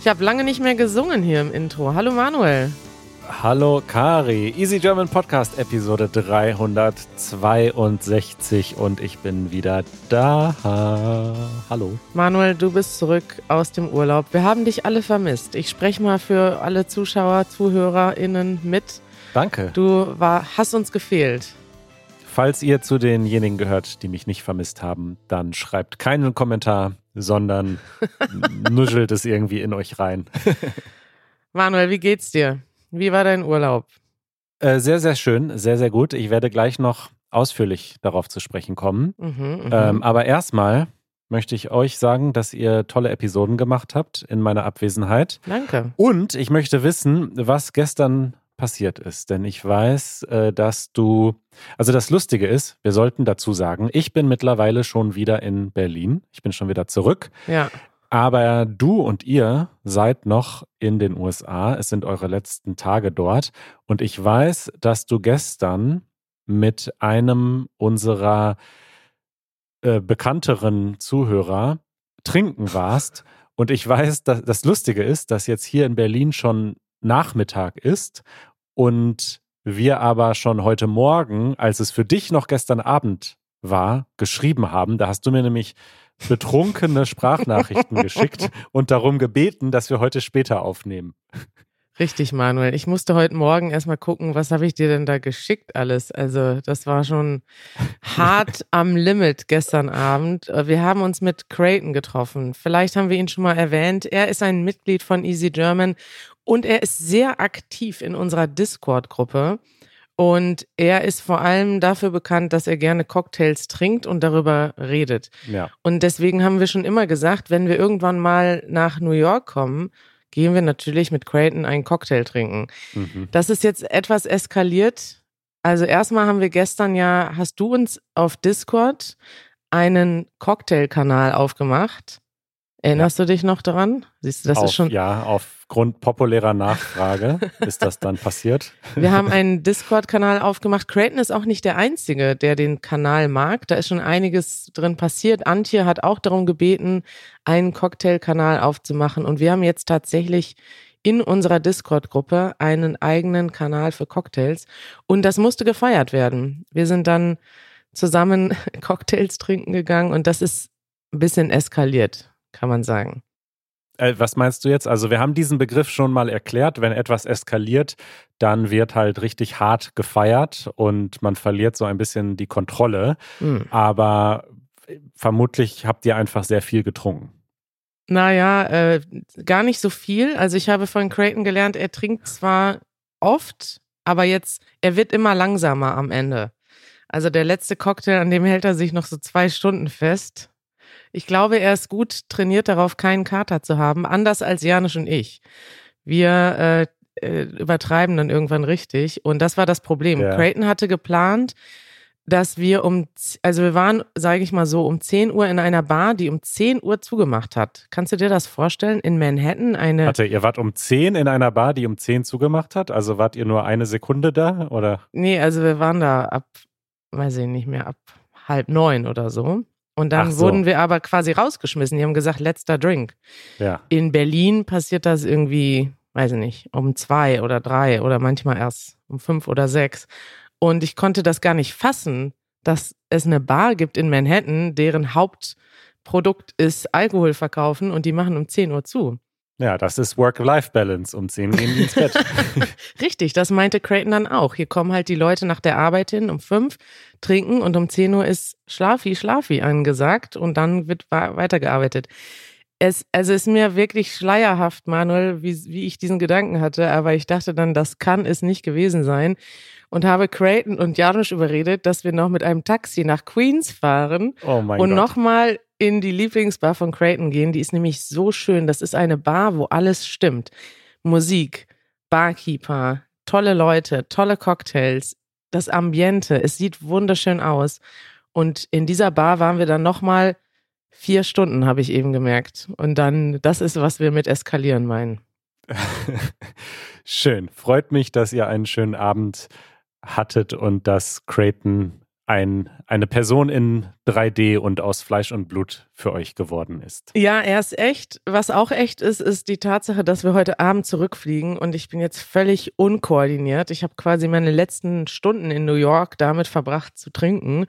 Ich habe lange nicht mehr gesungen hier im Intro. Hallo Manuel. Hallo Kari, Easy German Podcast Episode 362 und ich bin wieder da. Hallo. Manuel, du bist zurück aus dem Urlaub. Wir haben dich alle vermisst. Ich spreche mal für alle Zuschauer, ZuhörerInnen mit. Danke. Du war, hast uns gefehlt. Falls ihr zu denjenigen gehört, die mich nicht vermisst haben, dann schreibt keinen Kommentar, sondern nuschelt es irgendwie in euch rein. Manuel, wie geht's dir? Wie war dein Urlaub? Äh, sehr, sehr schön, sehr, sehr gut. Ich werde gleich noch ausführlich darauf zu sprechen kommen. Mhm, mhm, ähm, aber erstmal möchte ich euch sagen, dass ihr tolle Episoden gemacht habt in meiner Abwesenheit. Danke. Und ich möchte wissen, was gestern passiert ist. Denn ich weiß, äh, dass du, also das Lustige ist, wir sollten dazu sagen, ich bin mittlerweile schon wieder in Berlin. Ich bin schon wieder zurück. Ja. Aber du und ihr seid noch in den USA. Es sind eure letzten Tage dort. Und ich weiß, dass du gestern mit einem unserer äh, bekannteren Zuhörer trinken warst. Und ich weiß, dass das Lustige ist, dass jetzt hier in Berlin schon Nachmittag ist und wir aber schon heute Morgen, als es für dich noch gestern Abend war, geschrieben haben. Da hast du mir nämlich betrunkene Sprachnachrichten geschickt und darum gebeten, dass wir heute später aufnehmen. Richtig, Manuel. Ich musste heute Morgen erstmal gucken, was habe ich dir denn da geschickt alles. Also das war schon hart am Limit gestern Abend. Wir haben uns mit Creighton getroffen. Vielleicht haben wir ihn schon mal erwähnt. Er ist ein Mitglied von Easy German und er ist sehr aktiv in unserer Discord-Gruppe. Und er ist vor allem dafür bekannt, dass er gerne Cocktails trinkt und darüber redet. Ja. Und deswegen haben wir schon immer gesagt, wenn wir irgendwann mal nach New York kommen, gehen wir natürlich mit Creighton einen Cocktail trinken. Mhm. Das ist jetzt etwas eskaliert. Also erstmal haben wir gestern ja, hast du uns auf Discord einen Cocktailkanal aufgemacht. Erinnerst ja. du dich noch daran? Siehst du, das auf, ist schon. Ja, aufgrund populärer Nachfrage ist das dann passiert. Wir haben einen Discord-Kanal aufgemacht. Creighton ist auch nicht der Einzige, der den Kanal mag. Da ist schon einiges drin passiert. Antje hat auch darum gebeten, einen Cocktail-Kanal aufzumachen. Und wir haben jetzt tatsächlich in unserer Discord-Gruppe einen eigenen Kanal für Cocktails. Und das musste gefeiert werden. Wir sind dann zusammen Cocktails trinken gegangen und das ist ein bisschen eskaliert kann man sagen. Äh, was meinst du jetzt? Also wir haben diesen Begriff schon mal erklärt. Wenn etwas eskaliert, dann wird halt richtig hart gefeiert und man verliert so ein bisschen die Kontrolle. Mhm. Aber vermutlich habt ihr einfach sehr viel getrunken. Naja, äh, gar nicht so viel. Also ich habe von Creighton gelernt, er trinkt zwar oft, aber jetzt, er wird immer langsamer am Ende. Also der letzte Cocktail, an dem hält er sich noch so zwei Stunden fest. Ich glaube, er ist gut trainiert darauf, keinen Kater zu haben, anders als Janisch und ich. Wir äh, äh, übertreiben dann irgendwann richtig. Und das war das Problem. Ja. Creighton hatte geplant, dass wir um, also wir waren, sage ich mal so, um 10 Uhr in einer Bar, die um 10 Uhr zugemacht hat. Kannst du dir das vorstellen? In Manhattan eine. Warte, ihr wart um 10 in einer Bar, die um 10 zugemacht hat? Also wart ihr nur eine Sekunde da, oder? Nee, also wir waren da ab, weiß ich nicht mehr, ab halb neun oder so. Und dann so. wurden wir aber quasi rausgeschmissen. Die haben gesagt, letzter Drink. Ja. In Berlin passiert das irgendwie, weiß ich nicht, um zwei oder drei oder manchmal erst um fünf oder sechs. Und ich konnte das gar nicht fassen, dass es eine Bar gibt in Manhattan, deren Hauptprodukt ist Alkohol verkaufen und die machen um 10 Uhr zu. Ja, das ist Work-Life-Balance. Um 10 gehen die ins Bett. Richtig, das meinte Creighton dann auch. Hier kommen halt die Leute nach der Arbeit hin um 5, trinken und um 10 Uhr ist Schlafi, Schlafi angesagt und dann wird weitergearbeitet. Es, also ist mir wirklich schleierhaft, Manuel, wie, wie ich diesen Gedanken hatte, aber ich dachte dann, das kann es nicht gewesen sein und habe Creighton und Janusz überredet, dass wir noch mit einem Taxi nach Queens fahren oh und nochmal in die Lieblingsbar von Creighton gehen. Die ist nämlich so schön. Das ist eine Bar, wo alles stimmt. Musik, Barkeeper, tolle Leute, tolle Cocktails, das Ambiente. Es sieht wunderschön aus. Und in dieser Bar waren wir dann nochmal vier Stunden, habe ich eben gemerkt. Und dann, das ist, was wir mit eskalieren meinen. Schön. Freut mich, dass ihr einen schönen Abend hattet und dass Creighton ein, eine Person in 3D und aus Fleisch und Blut für euch geworden ist. Ja, er ist echt. Was auch echt ist, ist die Tatsache, dass wir heute Abend zurückfliegen und ich bin jetzt völlig unkoordiniert. Ich habe quasi meine letzten Stunden in New York damit verbracht zu trinken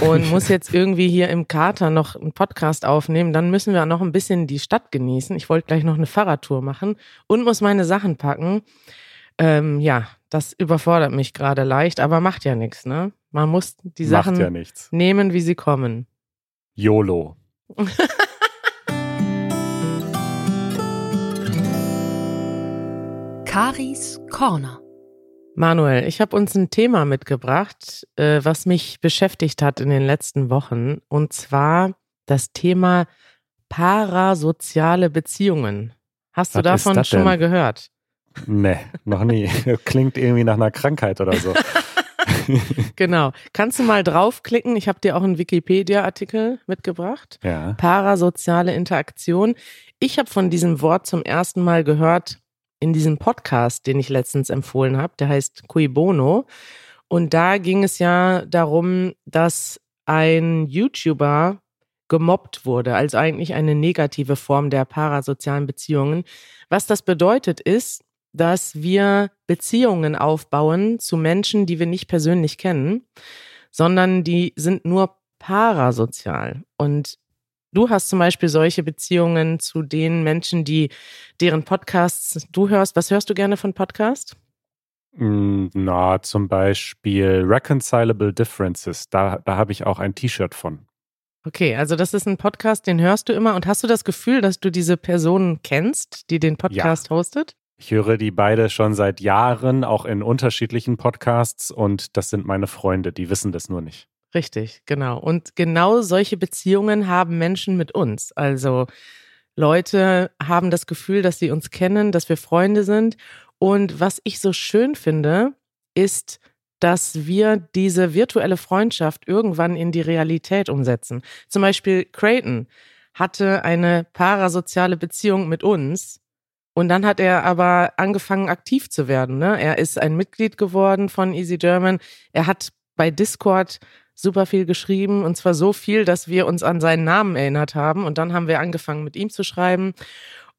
und muss jetzt irgendwie hier im Kater noch einen Podcast aufnehmen. Dann müssen wir noch ein bisschen die Stadt genießen. Ich wollte gleich noch eine Fahrradtour machen und muss meine Sachen packen. Ähm, ja, das überfordert mich gerade leicht, aber macht ja nichts, ne? Man muss die Sachen ja nehmen, wie sie kommen. YOLO. Karis Corner. Manuel, ich habe uns ein Thema mitgebracht, äh, was mich beschäftigt hat in den letzten Wochen, und zwar das Thema parasoziale Beziehungen. Hast du Was davon schon denn? mal gehört? Nee, noch nie. Klingt irgendwie nach einer Krankheit oder so. Genau. Kannst du mal draufklicken? Ich habe dir auch einen Wikipedia-Artikel mitgebracht. ja. Parasoziale Interaktion. Ich habe von diesem Wort zum ersten Mal gehört in diesem Podcast, den ich letztens empfohlen habe. Der heißt Cui Bono. Und da ging es ja darum, dass ein YouTuber gemobbt wurde, also eigentlich eine negative Form der parasozialen Beziehungen. Was das bedeutet ist, dass wir Beziehungen aufbauen zu Menschen, die wir nicht persönlich kennen, sondern die sind nur parasozial. Und du hast zum Beispiel solche Beziehungen zu den Menschen, die deren Podcasts du hörst. Was hörst du gerne von Podcast? Mm, Na, zum Beispiel Reconcilable Differences. Da, da habe ich auch ein T-Shirt von. Okay, also das ist ein Podcast, den hörst du immer. Und hast du das Gefühl, dass du diese Person kennst, die den Podcast hostet? Ich höre die beide schon seit Jahren, auch in unterschiedlichen Podcasts und das sind meine Freunde, die wissen das nur nicht. Richtig, genau. Und genau solche Beziehungen haben Menschen mit uns. Also Leute haben das Gefühl, dass sie uns kennen, dass wir Freunde sind. Und was ich so schön finde, ist, dass wir diese virtuelle Freundschaft irgendwann in die Realität umsetzen. Zum Beispiel Creighton hatte eine parasoziale Beziehung mit uns. Und dann hat er aber angefangen, aktiv zu werden. Ne? Er ist ein Mitglied geworden von Easy German. Er hat bei Discord super viel geschrieben und zwar so viel, dass wir uns an seinen Namen erinnert haben. Und dann haben wir angefangen, mit ihm zu schreiben.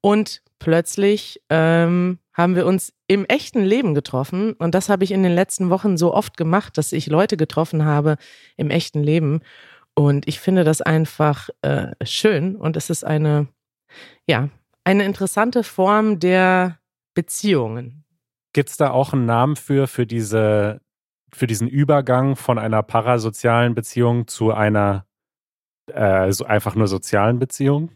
Und plötzlich ähm, haben wir uns im echten Leben getroffen. Und das habe ich in den letzten Wochen so oft gemacht, dass ich Leute getroffen habe im echten Leben. Und ich finde das einfach äh, schön. Und es ist eine, ja, eine interessante Form der Beziehungen. Gibt es da auch einen Namen für, für, diese, für diesen Übergang von einer parasozialen Beziehung zu einer äh, so einfach nur sozialen Beziehung?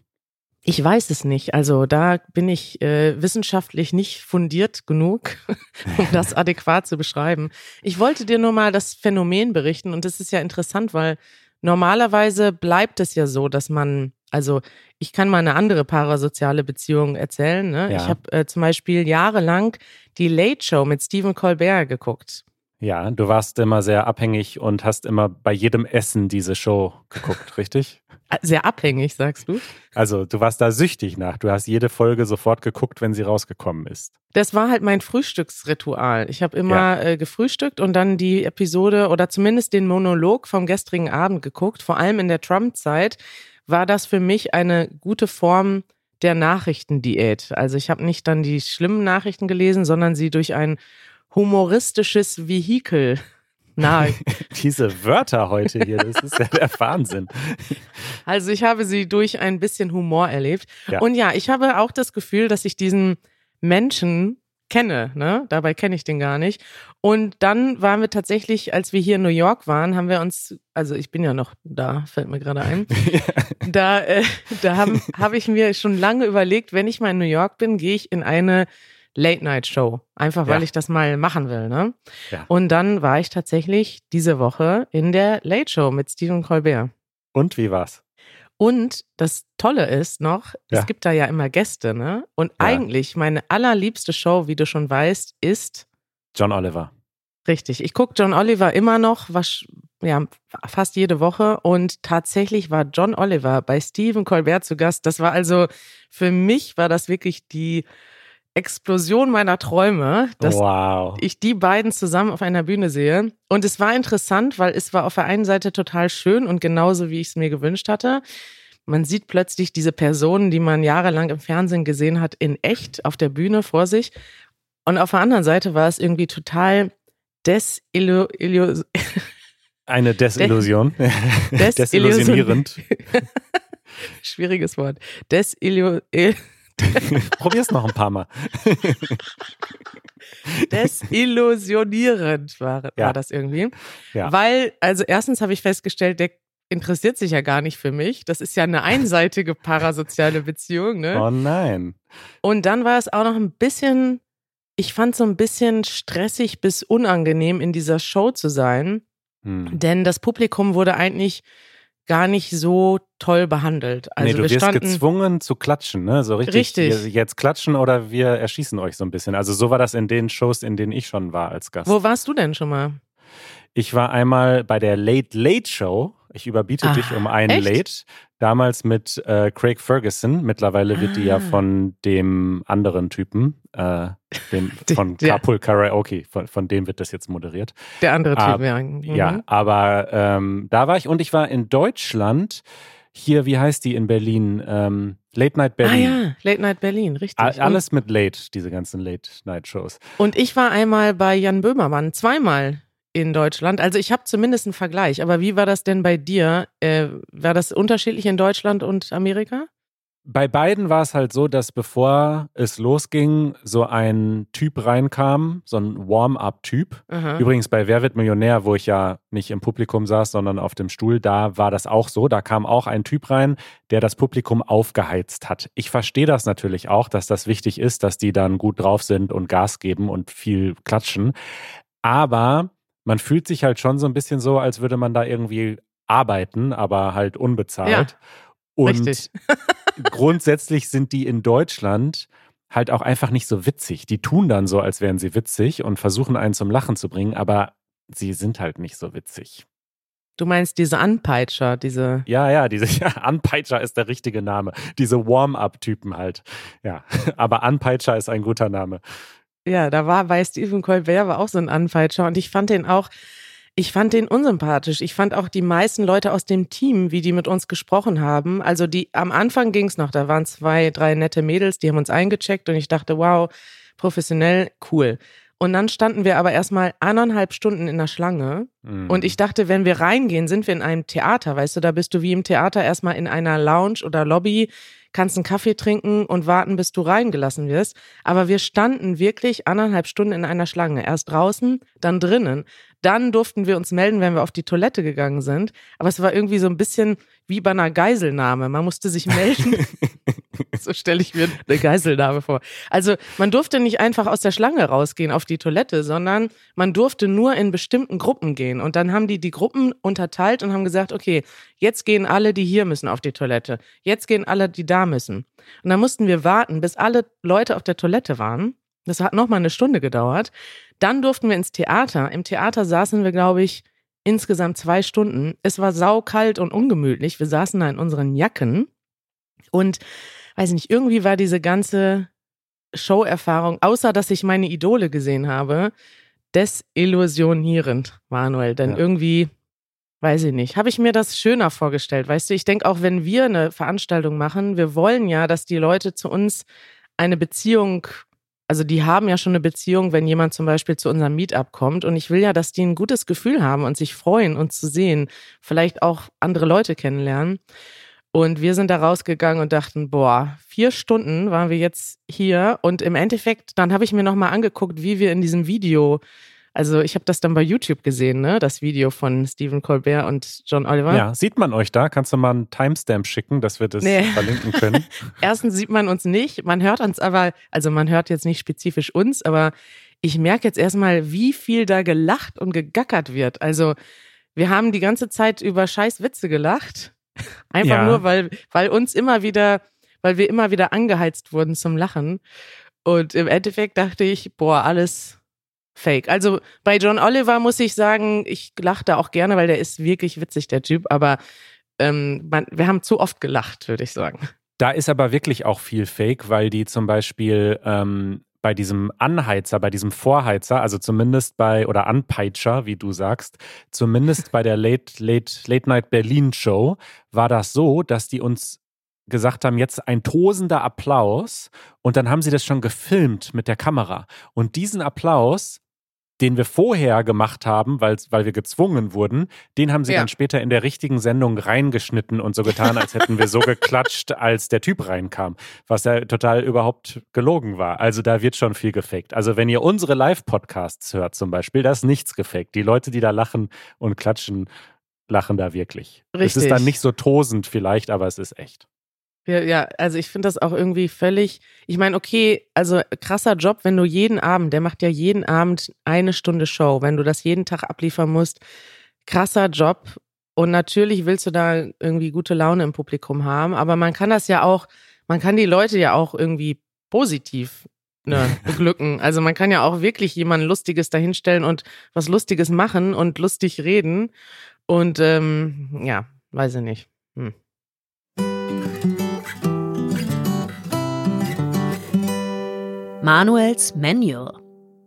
Ich weiß es nicht. Also da bin ich äh, wissenschaftlich nicht fundiert genug, um das adäquat zu beschreiben. Ich wollte dir nur mal das Phänomen berichten und das ist ja interessant, weil normalerweise bleibt es ja so, dass man, also ich kann mal eine andere parasoziale Beziehung erzählen. Ne? Ja. Ich habe äh, zum Beispiel jahrelang die Late Show mit Stephen Colbert geguckt. Ja, du warst immer sehr abhängig und hast immer bei jedem Essen diese Show geguckt, richtig? Äh, Sehr abhängig, sagst du? Also du warst da süchtig nach. Du hast jede Folge sofort geguckt, wenn sie rausgekommen ist. Das war halt mein Frühstücksritual. Ich habe immer äh, gefrühstückt und dann die Episode oder zumindest den Monolog vom gestrigen Abend geguckt. Vor allem in der Trump-Zeit war das für mich eine gute Form der Nachrichtendiät. Also ich habe nicht dann die schlimmen Nachrichten gelesen, sondern sie durch ein humoristisches Vehikel nahe. Diese Wörter heute hier, das ist ja der Wahnsinn. Also ich habe sie durch ein bisschen Humor erlebt. Ja. Und ja, ich habe auch das Gefühl, dass ich diesen Menschen kenne, ne? Dabei kenne ich den gar nicht. Und dann waren wir tatsächlich, als wir hier in New York waren, haben wir uns, also ich bin ja noch da, fällt mir gerade ein. Da, äh, da habe hab ich mir schon lange überlegt, wenn ich mal in New York bin, gehe ich in eine Late-Night-Show. Einfach weil Ja. ich das mal machen will, ne? Ja. Und dann war ich tatsächlich diese Woche in der Late Show mit Stephen Colbert. Und wie war's? Und das Tolle ist noch, Ja. es gibt da ja immer Gäste, ne? Und Ja. eigentlich meine allerliebste Show, wie du schon weißt, ist John Oliver. richtig. Ich gucke John Oliver immer noch, was, ja, fast jede Woche. Und tatsächlich war John Oliver bei Stephen Colbert zu Gast. Das war also, für mich war das wirklich die Explosion meiner Träume, dass wow. ich die beiden zusammen auf einer Bühne sehe. Und es war interessant, weil es war auf der einen Seite total schön und genauso, wie ich es mir gewünscht hatte. Man sieht plötzlich diese Personen, die man jahrelang im Fernsehen gesehen hat, in echt auf der Bühne vor sich. Und auf der anderen Seite war es irgendwie total desillu eine Desillusion. Des Desillusionierend. Schwieriges Wort. Desillu Probier's noch ein paar Mal. Desillusionierend war, Ja. war das irgendwie. Ja. Weil, also erstens habe ich festgestellt, der interessiert sich ja gar nicht für mich. Das ist ja eine einseitige parasoziale Beziehung, ne? Oh nein. Und dann war es auch noch ein bisschen, ich fand so ein bisschen stressig bis unangenehm in dieser Show zu sein, Hm. denn das Publikum wurde eigentlich gar nicht so toll behandelt. Also nee, du wir wirst standen, gezwungen zu klatschen, ne? So richtig. Richtig. Jetzt klatschen oder wir erschießen euch so ein bisschen. Also so war das in den Shows, in denen ich schon war als Gast. Wo warst du denn schon mal? Ich war einmal bei der Late Late Show. Ich überbiete Ah, dich um einen echt? Late. Damals mit äh, Craig Ferguson. Mittlerweile wird die ja Ah. von dem anderen Typen, äh, dem, von der- Carpool Karaoke, von, von dem wird das jetzt moderiert. Der andere Typ, Ah, ja. Mhm. Ja, aber ähm, da war ich und ich war in Deutschland. Hier, wie heißt die in Berlin? Ähm, Late Night Ah Berlin. ja, Late Night Berlin, richtig. A- Alles mit Late, diese ganzen Late Night Shows. Und ich war einmal bei Jan Böhmermann, zweimal in Deutschland. Also ich habe zumindest einen Vergleich. Aber wie war das denn bei dir? Äh, war das unterschiedlich in Deutschland und Amerika? Bei beiden war es halt so, dass bevor es losging, so ein Typ reinkam, so ein Warm-up-Typ. Übrigens bei Wer wird Millionär, wo ich ja nicht im Publikum saß, sondern auf dem Stuhl, da war das auch so. Da kam auch ein Typ rein, der das Publikum aufgeheizt hat. Ich verstehe das natürlich auch, dass das wichtig ist, dass die dann gut drauf sind und Gas geben und viel klatschen. Aber man fühlt sich halt schon so ein bisschen so, als würde man da irgendwie arbeiten, aber halt unbezahlt. Und Richtig. grundsätzlich sind die in Deutschland halt auch einfach nicht so witzig. Die tun dann so, als wären sie witzig und versuchen einen zum Lachen zu bringen, aber sie sind halt nicht so witzig. Du meinst diese Anpeitscher, diese. Ja, ja, diese ja, Anpeitscher ist der richtige Name. Diese Warm-up-Typen halt. Ja, aber Anpeitscher ist ein guter Name. Ja, da war bei Stephen Colbert war auch so ein Anpeitscher und ich fand den auch, ich fand den unsympathisch. Ich fand auch die meisten Leute aus dem Team, wie die mit uns gesprochen haben. Also die am Anfang ging's noch, da waren zwei, drei nette Mädels, die haben uns eingecheckt und ich dachte, wow, professionell, cool. Und dann standen wir aber erstmal eineinhalb Stunden in der Schlange. Mhm. Und ich dachte, wenn wir reingehen, sind wir in einem Theater, weißt du, da bist du wie im Theater erstmal in einer Lounge oder Lobby, kannst einen Kaffee trinken und warten, bis du reingelassen wirst. Aber wir standen wirklich anderthalb Stunden in einer Schlange. Erst draußen, dann drinnen. Dann durften wir uns melden, wenn wir auf die Toilette gegangen sind. Aber es war irgendwie so ein bisschen wie bei einer Geiselnahme. Man musste sich melden. so stelle ich mir eine Geiselnahme vor. Also man durfte nicht einfach aus der Schlange rausgehen auf die Toilette, sondern man durfte nur in bestimmten Gruppen gehen. Und dann haben die die Gruppen unterteilt und haben gesagt, okay, jetzt gehen alle, die hier müssen, auf die Toilette. Jetzt gehen alle, die da müssen. Und dann mussten wir warten, bis alle Leute auf der Toilette waren. Das hat noch mal eine Stunde gedauert. Dann durften wir ins Theater. Im Theater saßen wir, glaube ich, insgesamt zwei Stunden. Es war saukalt und ungemütlich. Wir saßen da in unseren Jacken. Und weiß nicht, irgendwie war diese ganze Show-Erfahrung, außer dass ich meine Idole gesehen habe, desillusionierend, Manuel. Denn Ja. irgendwie, weiß ich nicht, habe ich mir das schöner vorgestellt. Weißt du, ich denke auch, wenn wir eine Veranstaltung machen, wir wollen ja, dass die Leute zu uns eine Beziehung, also die haben ja schon eine Beziehung, wenn jemand zum Beispiel zu unserem Meetup kommt. Und ich will ja, dass die ein gutes Gefühl haben und sich freuen, uns zu sehen, vielleicht auch andere Leute kennenlernen. Und wir sind da rausgegangen und dachten, boah, vier Stunden waren wir jetzt hier. Und im Endeffekt, dann habe ich mir nochmal angeguckt, wie wir in diesem Video, also ich habe das dann bei YouTube gesehen, ne, das Video von Stephen Colbert und John Oliver. Ja, sieht man euch da? Kannst du mal einen Timestamp schicken, dass wir das Nee. verlinken können? Erstens sieht man uns nicht, man hört uns aber, also man hört jetzt nicht spezifisch uns, aber ich merke jetzt erstmal, wie viel da gelacht und gegackert wird. Also wir haben die ganze Zeit über scheiß Witze gelacht. Einfach Ja. nur, weil, weil uns immer wieder, weil wir immer wieder angeheizt wurden zum Lachen. Und im Endeffekt dachte ich, boah, alles fake. Also bei John Oliver muss ich sagen, ich lache da auch gerne, weil der ist wirklich witzig, der Typ, aber ähm, man, wir haben zu oft gelacht, würde ich sagen. Da ist aber wirklich auch viel Fake, weil die zum Beispiel ähm, bei diesem Anheizer, bei diesem Vorheizer, also zumindest bei, oder Anpeitscher, wie du sagst, zumindest bei der Late, Late, Late Night Berlin Show war das so, dass die uns gesagt haben, jetzt ein tosender Applaus und dann haben sie das schon gefilmt mit der Kamera. Und diesen Applaus den wir vorher gemacht haben, weil, weil wir gezwungen wurden, den haben sie ja. dann später in der richtigen Sendung reingeschnitten und so getan, als hätten wir so geklatscht, als der Typ reinkam, was ja total überhaupt gelogen war. Also da wird schon viel gefaked. Also wenn ihr unsere Live-Podcasts hört zum Beispiel, da ist nichts gefaked. Die Leute, die da lachen und klatschen, lachen da wirklich. Richtig. Es ist dann nicht so tosend vielleicht, aber es ist echt. Ja, ja, also ich finde das auch irgendwie völlig, ich meine, okay, also krasser Job, wenn du jeden Abend, der macht ja jeden Abend eine Stunde Show, wenn du das jeden Tag abliefern musst, krasser Job. Und natürlich willst du da irgendwie gute Laune im Publikum haben, aber man kann das ja auch, man kann die Leute ja auch irgendwie positiv ne, beglücken. Also man kann ja auch wirklich jemanden Lustiges dahinstellen und was Lustiges machen und lustig reden. Und ähm, ja, weiß ich nicht. Hm. Manuels Manual.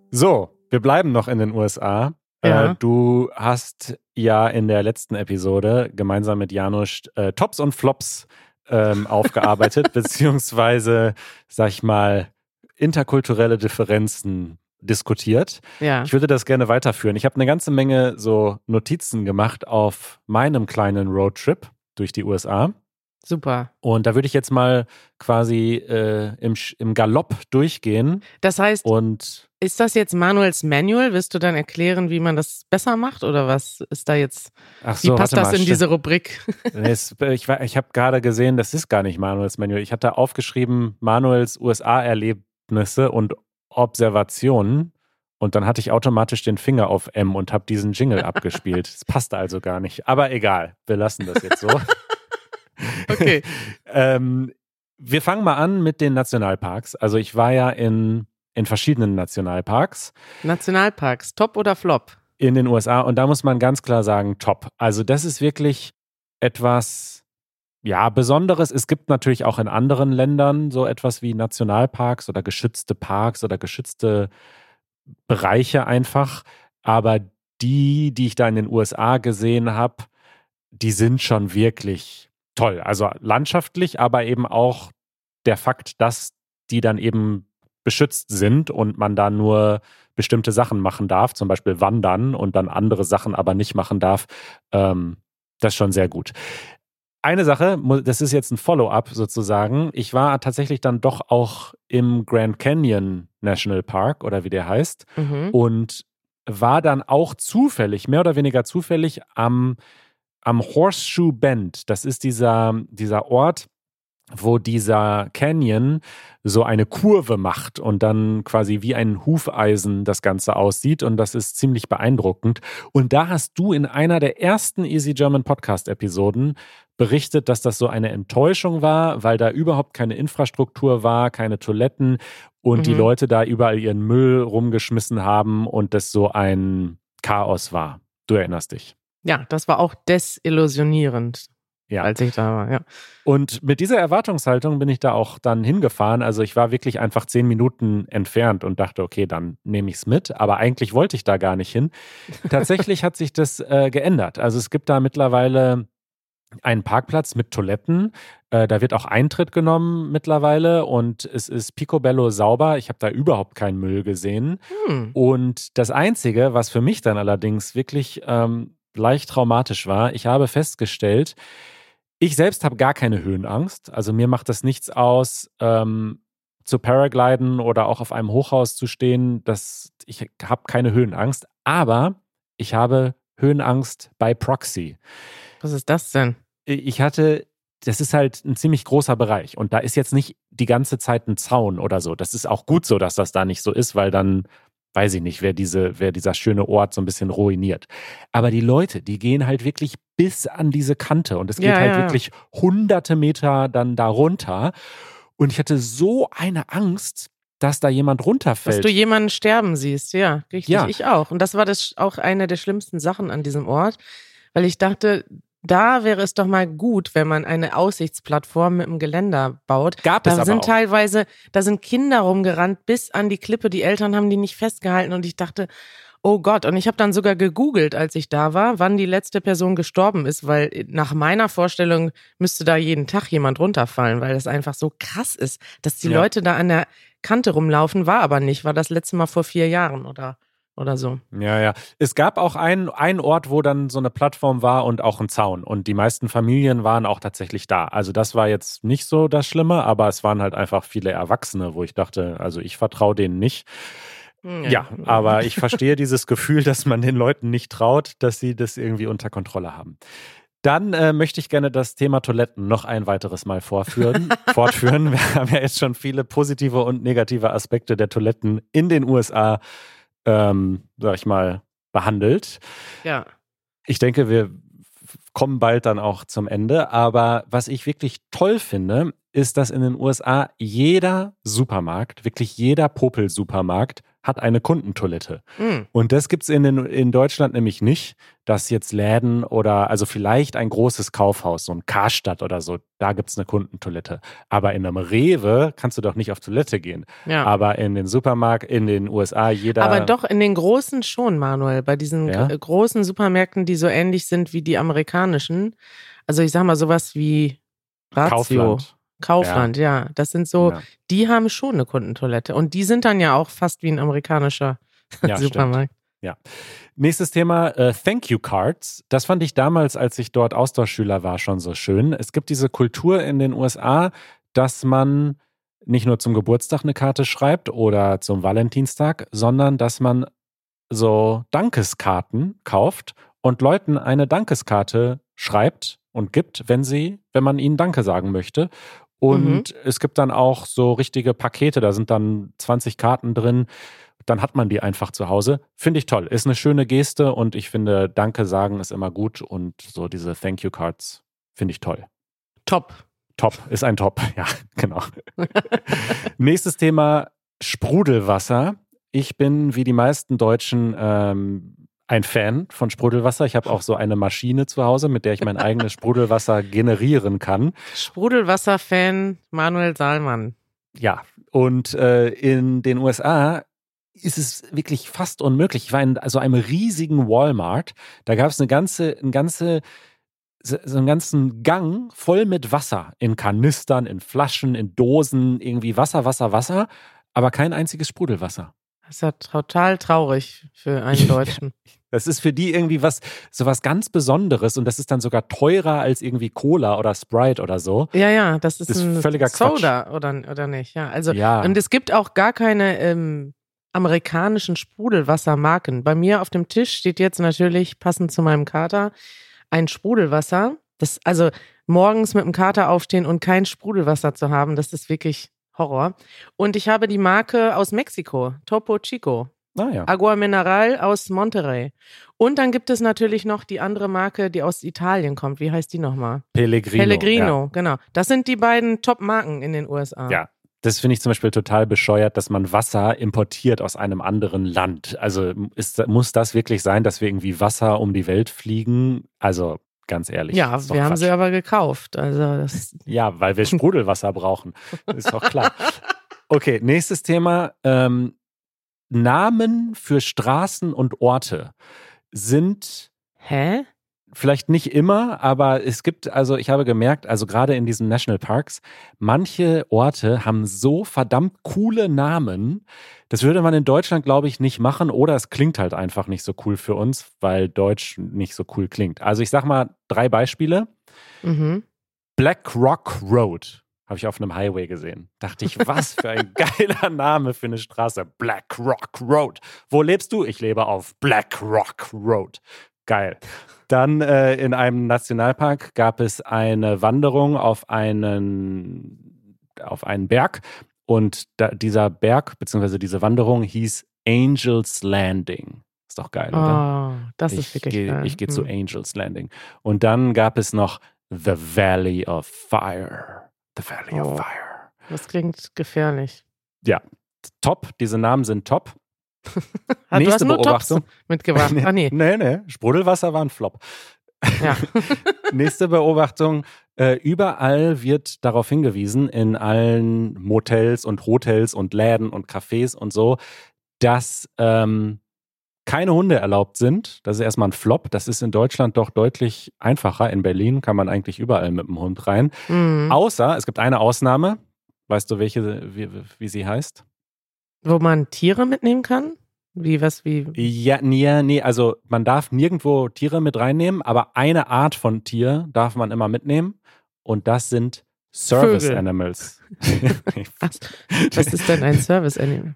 So, wir bleiben noch in den USA. Äh, ja. Äh, du hast ja in der letzten Episode gemeinsam mit Janusz äh, Tops und Flops ähm, aufgearbeitet, beziehungsweise, sag ich mal, interkulturelle Differenzen diskutiert. Ja. Ich würde das gerne weiterführen. Ich habe eine ganze Menge so Notizen gemacht auf meinem kleinen Roadtrip durch die USA. Super. Und da würde ich jetzt mal quasi äh, im, im Galopp durchgehen. Das heißt, und ist das jetzt Manuels Manual? Wirst du dann erklären, wie man das besser macht oder was ist da jetzt? Ach so, wie passt das mal, in diese Rubrik? Es, ich ich habe gerade gesehen, das ist gar nicht Manuels Manual. Ich hatte aufgeschrieben Manuels USA-Erlebnisse und Observationen. Und dann hatte ich automatisch den Finger auf M und habe diesen Jingle abgespielt. Das passte also gar nicht. Aber egal, wir lassen das jetzt so. Okay. ähm, wir fangen mal an mit den Nationalparks. Also ich war ja in, in verschiedenen Nationalparks. Nationalparks, top oder flop? In den USA. Und da muss man ganz klar sagen, top. Also das ist wirklich etwas, ja, Besonderes. Es gibt natürlich auch in anderen Ländern so etwas wie Nationalparks oder geschützte Parks oder geschützte Bereiche einfach. Aber die, die ich da in den USA gesehen habe, die sind schon wirklich toll. Also landschaftlich, aber eben auch der Fakt, dass die dann eben beschützt sind und man da nur bestimmte Sachen machen darf, zum Beispiel wandern und dann andere Sachen aber nicht machen darf, ähm, das ist schon sehr gut. Eine Sache, das ist jetzt ein Follow-up sozusagen. Ich war tatsächlich dann doch auch im Grand Canyon National Park oder wie der heißt mhm. und war dann auch zufällig, mehr oder weniger zufällig am am Horseshoe Bend. Das ist dieser, dieser Ort, wo dieser Canyon so eine Kurve macht und dann quasi wie ein Hufeisen das Ganze aussieht. Und das ist ziemlich beeindruckend. Und da hast du in einer der ersten Easy German Podcast-Episoden berichtet, dass das so eine Enttäuschung war, weil da überhaupt keine Infrastruktur war, keine Toiletten und mhm. die Leute da überall ihren Müll rumgeschmissen haben und das so ein Chaos war. Du erinnerst dich. Ja, das war auch desillusionierend. Ja. Als ich da war, ja. Und mit dieser Erwartungshaltung bin ich da auch dann hingefahren. Also ich war wirklich einfach zehn Minuten entfernt und dachte, okay, dann nehme ich es mit. Aber eigentlich wollte ich da gar nicht hin. Tatsächlich hat sich das äh, geändert. Also es gibt da mittlerweile einen Parkplatz mit Toiletten. Äh, da wird auch Eintritt genommen mittlerweile und es ist picobello sauber. Ich habe da überhaupt keinen Müll gesehen. Hm. Und das Einzige, was für mich dann allerdings wirklich ähm, leicht traumatisch war. Ich habe festgestellt, ich selbst habe gar keine Höhenangst. Also mir macht das nichts aus, ähm, zu Paragliden oder auch auf einem Hochhaus zu stehen. Das, ich habe keine Höhenangst. Aber ich habe Höhenangst bei Proxy. Was ist das denn? Ich hatte, das ist halt ein ziemlich großer Bereich und da ist jetzt nicht die ganze Zeit ein Zaun oder so. Das ist auch gut so, dass das da nicht so ist, weil dann weiß ich nicht, wer, diese, wer dieser schöne Ort so ein bisschen ruiniert. Aber die Leute, die gehen halt wirklich bis an diese Kante und es geht ja, halt ja. wirklich hunderte Meter dann darunter. Und ich hatte so eine Angst, dass da jemand runterfällt. Dass du jemanden sterben siehst, ja, richtig. Ja. Ich auch. Und das war das auch eine der schlimmsten Sachen an diesem Ort, weil ich dachte, da wäre es doch mal gut, wenn man eine Aussichtsplattform mit einem Geländer baut. Gab da es aber sind auch. teilweise, da sind Kinder rumgerannt bis an die Klippe. Die Eltern haben die nicht festgehalten und ich dachte, oh Gott. Und ich habe dann sogar gegoogelt, als ich da war, wann die letzte Person gestorben ist, weil nach meiner Vorstellung müsste da jeden Tag jemand runterfallen, weil das einfach so krass ist, dass die Ja. Leute da an der Kante rumlaufen, war aber nicht, war das letzte Mal vor vier Jahren oder, oder so. Ja, ja. Es gab auch einen, einen Ort, wo dann so eine Plattform war und auch ein Zaun. Und die meisten Familien waren auch tatsächlich da. Also das war jetzt nicht so das Schlimme, aber es waren halt einfach viele Erwachsene, wo ich dachte, also ich vertraue denen nicht. Ja, aber ich verstehe dieses Gefühl, dass man den Leuten nicht traut, dass sie das irgendwie unter Kontrolle haben. Dann äh, möchte ich gerne das Thema Toiletten noch ein weiteres Mal vorführen, fortführen. Wir haben ja jetzt schon viele positive und negative Aspekte der Toiletten in den USA, ähm, sag ich mal, behandelt. Ja. Ich denke, wir kommen bald dann auch zum Ende. Aber was ich wirklich toll finde, ist, dass in den USA jeder Supermarkt, wirklich jeder Popel-Supermarkt, hat eine Kundentoilette. Hm. Und das gibt's in, den- in Deutschland nämlich nicht, dass jetzt Läden oder also vielleicht ein großes Kaufhaus, so ein Karstadt oder so, da gibt's eine Kundentoilette. Aber in einem Rewe kannst du doch nicht auf Toilette gehen. Ja. Aber in den Supermarkt, in den USA, jeder. Aber doch in den großen schon, Manuel, bei diesen Ja? gr- großen Supermärkten, die so ähnlich sind wie die amerikanischen. Also ich sag mal sowas wie Ratio, Kaufland. Kaufland, ja. Das sind so, Ja. die haben schon eine Kundentoilette. Und die sind dann ja auch fast wie ein amerikanischer Ja, Supermarkt. Nächstes Thema, äh, Thank You Cards. Das fand ich damals, als ich dort Austauschschüler war, schon so schön. Es gibt diese Kultur in den USA, dass man nicht nur zum Geburtstag eine Karte schreibt oder zum Valentinstag, sondern dass man so Dankeskarten kauft und Leuten eine Dankeskarte schreibt und gibt, wenn sie, wenn man ihnen Danke sagen möchte. Und es gibt dann auch so richtige Pakete, da sind dann 20 Karten drin. Dann hat man die einfach zu Hause. Finde ich toll. Ist eine schöne Geste und ich finde, Danke sagen ist immer gut und so diese Thank You Cards finde ich toll. Top. Top, ist ein Top, ja, genau. Nächstes Thema: Sprudelwasser. Ich bin wie die meisten Deutschen ähm, ein Fan von Sprudelwasser. Ich habe auch so eine Maschine zu Hause, mit der ich mein eigenes Sprudelwasser generieren kann. Sprudelwasser-Fan Manuel Saalmann. Ja, und äh, in den USA ist es wirklich fast unmöglich. Ich war in so einem riesigen Walmart. Da gab es eine ganze, eine ganze, so einen ganzen Gang voll mit Wasser in Kanistern, in Flaschen, in Dosen, irgendwie Wasser, Wasser, Wasser, aber kein einziges Sprudelwasser. Das ist ja total traurig für einen Deutschen. Das ist für die irgendwie was, so was ganz Besonderes und das ist dann sogar teurer als irgendwie Cola oder Sprite oder so. Ja, ja, das ist, Das ist ein völliger Quatsch. Soda oder, oder nicht. Ja, also Ja. und es gibt auch gar keine ähm, amerikanischen Sprudelwassermarken. Bei mir auf dem Tisch steht jetzt natürlich passend zu meinem Kater ein Sprudelwasser. Das also morgens mit dem Kater aufstehen und kein Sprudelwasser zu haben, das ist wirklich Horror. Und ich habe die Marke aus Mexiko, Topo Chico. Naja. Agua Mineral aus Monterrey. Und dann gibt es natürlich noch die andere Marke, die aus Italien kommt. Wie heißt die nochmal? Pellegrino. Pellegrino, genau. Das sind die beiden Top-Marken in den USA. Ja. Das finde ich zum Beispiel total bescheuert, dass man Wasser importiert aus einem anderen Land. Also ist, muss das wirklich sein, dass wir irgendwie Wasser um die Welt fliegen? Also ganz ehrlich. Ja, wir haben Quatsch. sie aber gekauft. Also das, Ja, weil wir Sprudelwasser brauchen. Ist doch klar. Okay, nächstes Thema. Ähm, Namen für Straßen und Orte sind hä? Vielleicht nicht immer, aber es gibt, also ich habe gemerkt, also gerade in diesen Nationalparks, manche Orte haben so verdammt coole Namen. Das würde man in Deutschland, glaube ich, nicht machen oder es klingt halt einfach nicht so cool für uns, weil Deutsch nicht so cool klingt. Also ich sag mal drei Beispiele. Mhm. Black Rock Road habe ich auf einem Highway gesehen. Dachte ich, was für ein geiler Name für eine Straße. Black Rock Road. Wo lebst du? Ich lebe auf Black Rock Road. Geil. Dann äh, in einem Nationalpark gab es eine Wanderung auf einen, auf einen Berg und da, dieser Berg bzw. diese Wanderung hieß Angels Landing. Ist doch geil, oder? Oh, das ich ist wirklich gehe geil. ich geh zu Hm. Angels Landing. Und dann gab es noch The Valley of Fire. The Valley Oh. of Fire. Das klingt gefährlich. Top, diese Namen sind top. Ah, du Nächste hast nur Tops Beobachtung. mitgebracht. Ah, nee. Nee, nee, Sprudelwasser war ein Flop. Ja. Nächste Beobachtung. Äh, überall wird darauf hingewiesen, in allen Motels und Hotels und Läden und Cafés und so, dass ähm, keine Hunde erlaubt sind. Das ist erstmal ein Flop. Das ist in Deutschland doch deutlich einfacher. In Berlin kann man eigentlich überall mit dem Hund rein. Mhm. Außer, es gibt eine Ausnahme. Weißt du, welche, wie, wie sie heißt? Wo man Tiere mitnehmen kann? Wie, was, wie? Ja, nee, nee, also man darf nirgendwo Tiere mit reinnehmen, aber eine Art von Tier darf man immer mitnehmen und das sind Service Vögel. Animals. Was, was ist denn ein Service Animal?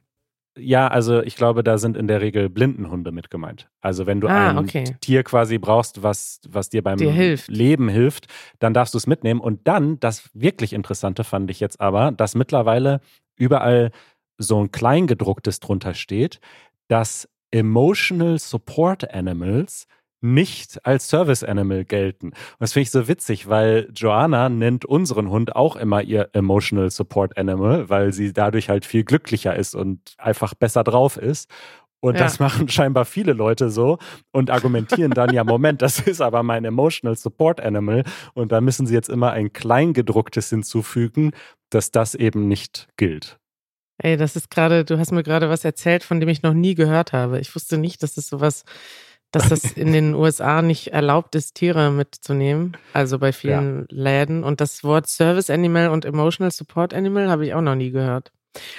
ja, also ich glaube, da sind in der Regel Blindenhunde mit gemeint. Also wenn du Ah, ein okay. Tier quasi brauchst, was, was dir beim Dir hilft. Leben hilft, dann darfst du es mitnehmen. Und dann, das wirklich Interessante fand ich jetzt aber, dass mittlerweile überall so ein Kleingedrucktes drunter steht, dass Emotional Support Animals nicht als Service Animal gelten. Und das finde ich so witzig, weil Joanna nennt unseren Hund auch immer ihr Emotional Support Animal, weil sie dadurch halt viel glücklicher ist und einfach besser drauf ist. Und Ja. das machen scheinbar viele Leute so und argumentieren dann, ja, Moment, das ist aber mein Emotional Support Animal. Und da müssen sie jetzt immer ein Kleingedrucktes hinzufügen, dass das eben nicht gilt. Ey, das ist gerade, du hast mir gerade was erzählt, von dem ich noch nie gehört habe. Ich wusste nicht, dass es sowas, dass das in den USA nicht erlaubt ist, Tiere mitzunehmen. Also bei vielen Läden. Und das Wort Service Animal und Emotional Support Animal habe ich auch noch nie gehört.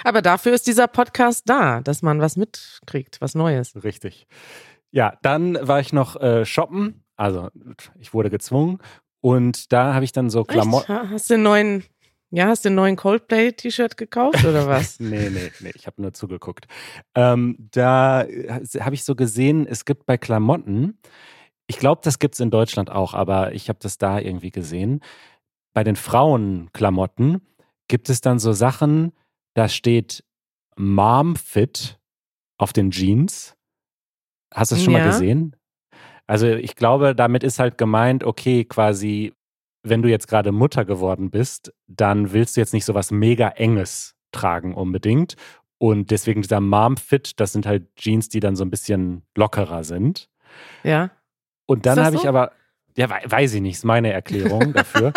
Aber dafür ist dieser Podcast da, dass man was mitkriegt, was Neues. Richtig. Ja, dann war ich noch äh, shoppen. Also ich wurde gezwungen. Und da habe ich dann so? Klamotten. Ha- Hast du einen neuen, ja, hast du einen neuen Coldplay-T-Shirt gekauft oder was? Nee, nee, nee, ich habe nur zugeguckt. Ähm, da habe ich so gesehen, es gibt bei Klamotten, ich glaube, das gibt es in Deutschland auch, aber ich habe das da irgendwie gesehen. Bei den Frauenklamotten gibt es dann so Sachen, da steht Mom Fit auf den Jeans. Hast du es schon mal Ja. gesehen? Also ich glaube, damit ist halt gemeint, okay, quasi, wenn du jetzt gerade Mutter geworden bist, dann willst du jetzt nicht so was mega enges tragen unbedingt. Und deswegen dieser Mom-Fit, das sind halt Jeans, die dann so ein bisschen lockerer sind. Ja. Und dann habe so? ich aber, ja, wei- weiß ich nicht, ist meine Erklärung dafür.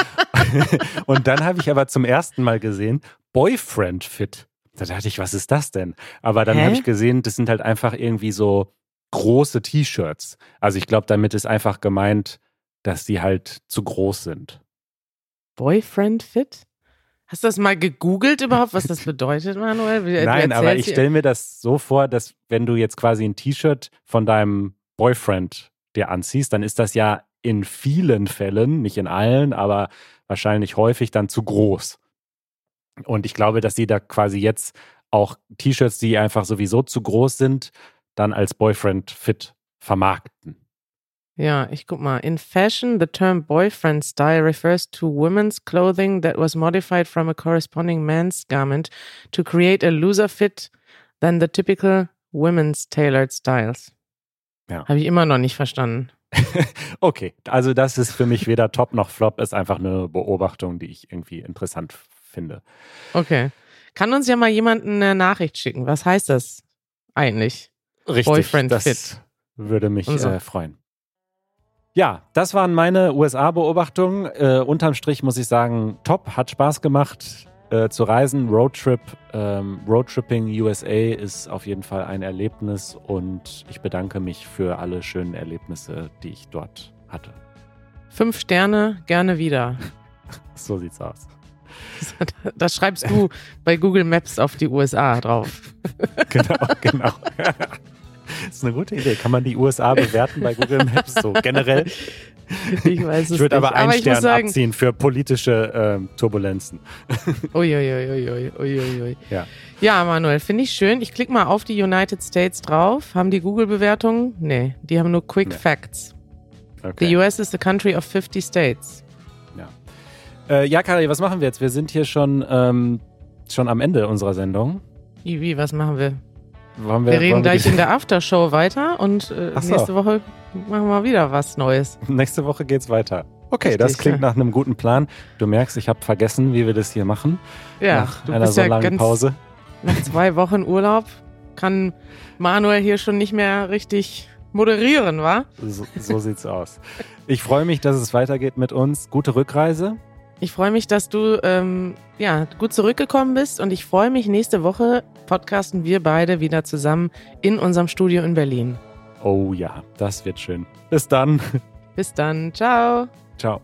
und dann habe ich aber zum ersten Mal gesehen, Boyfriend Fit. Da dachte ich, was ist das denn? Aber dann habe ich gesehen, das sind halt einfach irgendwie so große T-Shirts. Also ich glaube, damit ist einfach gemeint, dass die halt zu groß sind. Boyfriend Fit? Hast du das mal gegoogelt überhaupt, was das bedeutet, Manuel? Wie- Nein, aber erzählst ich stelle mir das so vor, dass wenn du jetzt quasi ein T-Shirt von deinem Boyfriend dir anziehst, dann ist das ja in vielen Fällen, nicht in allen, aber wahrscheinlich häufig dann zu groß. Und ich glaube, dass sie da quasi jetzt auch T-Shirts, die einfach sowieso zu groß sind, dann als Boyfriend fit vermarkten. Ja, ich guck mal. In fashion, the term boyfriend style refers to women's clothing that was modified from a corresponding man's garment to create a looser fit than the typical women's tailored styles. Ja. Habe ich immer noch nicht verstanden. Okay, also das ist für mich weder top noch flop, ist einfach eine Beobachtung, die ich irgendwie interessant finde. Okay. Kann uns ja mal jemand eine Nachricht schicken. Was heißt das eigentlich? Richtig, Boyfriend das fit. würde mich so. äh, freuen. Ja, das waren meine USA-Beobachtungen. Äh, unterm Strich muss ich sagen, top, hat Spaß gemacht äh, zu reisen. Roadtrip, ähm, Roadtripping USA ist auf jeden Fall ein Erlebnis und ich bedanke mich für alle schönen Erlebnisse, die ich dort hatte. Fünf Sterne, gerne wieder. So sieht's aus. Das schreibst du bei Google Maps auf die USA drauf. Genau, genau. Das ist eine gute Idee. Kann man die USA bewerten bei Google Maps so generell? Ich weiß es Ich würde aber einen muss Stern sagen, abziehen für politische ähm, Turbulenzen. Uiuiuiui, uiuiui. Ja. Ja, Manuel, finde ich schön. Ich klicke mal auf die United States drauf. Haben die Google-Bewertungen? Nee, die haben nur Quick Nee. Facts. Okay. The US is the country of 50 states. Äh, ja, Kari, was machen wir jetzt? Wir sind hier schon, ähm, schon am Ende unserer Sendung. Wie was machen wir? Wollen Wir, reden gleich die- in der Aftershow weiter und äh, so. nächste Woche machen wir wieder was Neues. Nächste Woche geht's weiter. Okay, Richtig, das klingt ja. nach einem guten Plan. Du merkst, ich habe vergessen, wie wir das hier machen. Ja, nach du einer bist so ja langen ganz, Pause. nach zwei Wochen Urlaub kann Manuel hier schon nicht mehr richtig moderieren, wa? So, so sieht's aus. Ich freue mich, dass es weitergeht mit uns. Gute Rückreise. Ich freue mich, dass du ähm, ja, gut zurückgekommen bist und ich freue mich, nächste Woche podcasten wir beide wieder zusammen in unserem Studio in Berlin. Oh ja, das wird schön. Bis dann. Bis dann. Ciao. Ciao.